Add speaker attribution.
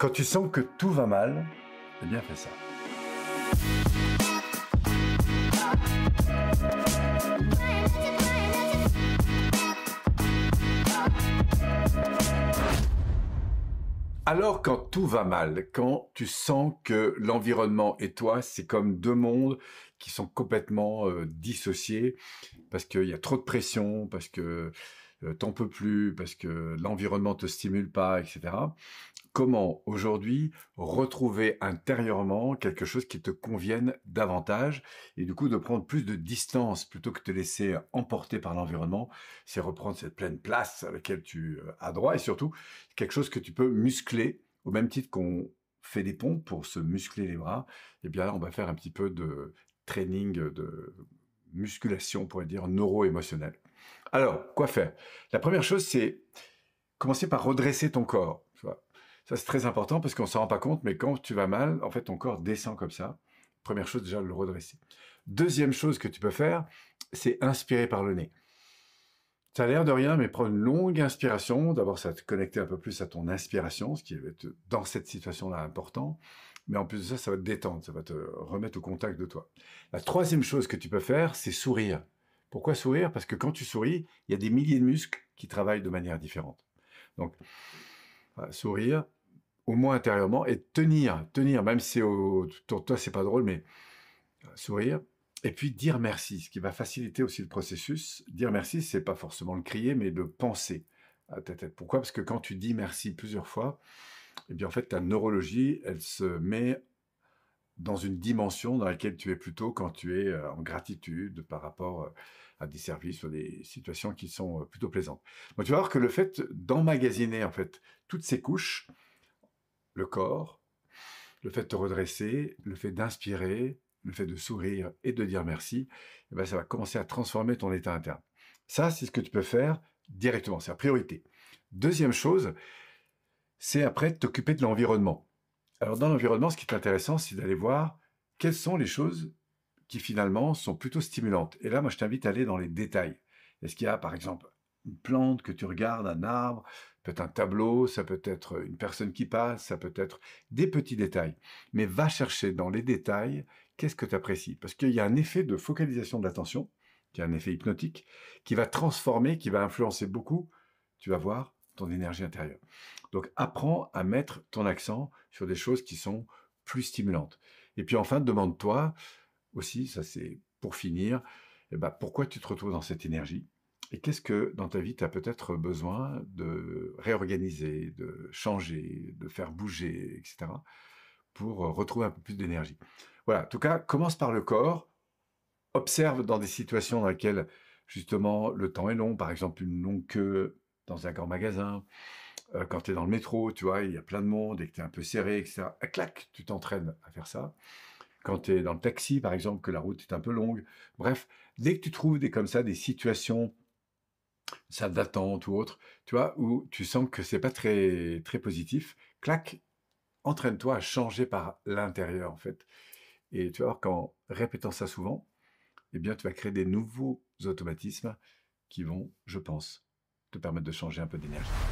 Speaker 1: Quand tu sens que tout va mal, eh bien fais ça. Alors quand tout va mal, quand tu sens que l'environnement et toi, c'est comme deux mondes qui sont complètement euh, dissociés, parce qu'il y a trop de pression, parce que t'en peux plus, parce que l'environnement te stimule pas, etc comment aujourd'hui retrouver intérieurement quelque chose qui te convienne davantage et du coup de prendre plus de distance plutôt que de te laisser emporter par l'environnement, c'est reprendre cette pleine place à laquelle tu euh, as droit et surtout quelque chose que tu peux muscler au même titre qu'on fait des pompes pour se muscler les bras, et eh bien là on va faire un petit peu de training de musculation, on pourrait dire neuro-émotionnel. Alors, quoi faire? La première chose, c'est commencer par redresser ton corps. Ça, c'est très important parce qu'on s'en rend pas compte, mais quand tu vas mal, en fait, ton corps descend comme ça. Première chose, déjà, le redresser. Deuxième chose que tu peux faire, c'est inspirer par le nez. Ça a l'air de rien, mais prends une longue inspiration. D'abord, ça va te connecter un peu plus à ton inspiration, ce qui être dans cette situation-là important. Mais en plus de ça, ça va te détendre, ça va te remettre au contact de toi. La troisième chose que tu peux faire, c'est sourire. Pourquoi sourire? Parce que quand tu souris, il y a des milliers de muscles qui travaillent de manière différente. Donc, sourire, au moins intérieurement, et tenir, tenir, même si au, pour toi c'est pas drôle, mais euh, sourire, et puis dire merci, ce qui va faciliter aussi le processus. Dire merci, c'est pas forcément le crier, mais le penser à ta tête. Pourquoi? Parce que quand tu dis merci plusieurs fois, eh bien en fait ta neurologie, elle se met dans une dimension dans laquelle tu es plutôt quand tu es euh, en gratitude par rapport euh, à des services ou des situations qui sont euh, plutôt plaisantes. Donc tu vas voir que le fait d'emmagasiner en fait toutes ces couches, le corps, le fait de te redresser, le fait d'inspirer, le fait de sourire et de dire merci, eh ben ça va commencer à transformer ton état interne. Ça, c'est ce que tu peux faire directement, c'est la priorité. Deuxième chose, c'est après t'occuper de l'environnement. Alors dans l'environnement, ce qui est intéressant, c'est d'aller voir quelles sont les choses qui finalement sont plutôt stimulantes. Et là, moi, je t'invite à aller dans les détails. Est-ce qu'il y a, par exemple, une plante que tu regardes, un arbre, peut-être un tableau, ça peut être une personne qui passe, ça peut être des petits détails. Mais va chercher dans les détails qu'est-ce que tu apprécies. Parce qu'il y a un effet de focalisation de l'attention, qui est un effet hypnotique, qui va transformer, qui va influencer beaucoup, tu vas voir, ton énergie intérieure. Donc apprends à mettre ton accent sur des choses qui sont plus stimulantes. Et puis enfin, demande-toi aussi, ça c'est pour finir, eh ben, pourquoi tu te retrouves dans cette énergie et qu'est-ce que dans ta vie tu as peut-être besoin de réorganiser, de changer, de faire bouger, etc. pour retrouver un peu plus d'énergie. Voilà, en tout cas, commence par le corps, observe dans des situations dans lesquelles justement le temps est long, par exemple une longue queue dans un grand magasin, euh, quand tu es dans le métro, tu vois, il y a plein de monde et que tu es un peu serré, etc. Ah, clac, tu t'entraînes à faire ça. Quand tu es dans le taxi, par exemple, que la route est un peu longue. Bref, dès que tu trouves des comme ça, des situations, salle d'attente ou autre, tu vois, où tu sens que c'est pas très, très positif, clac, entraîne-toi à changer par l'intérieur, en fait. Et tu vas voir qu'en répétant ça souvent, eh bien, tu vas créer des nouveaux automatismes qui vont, je pense, te permettre de changer un peu d'énergie.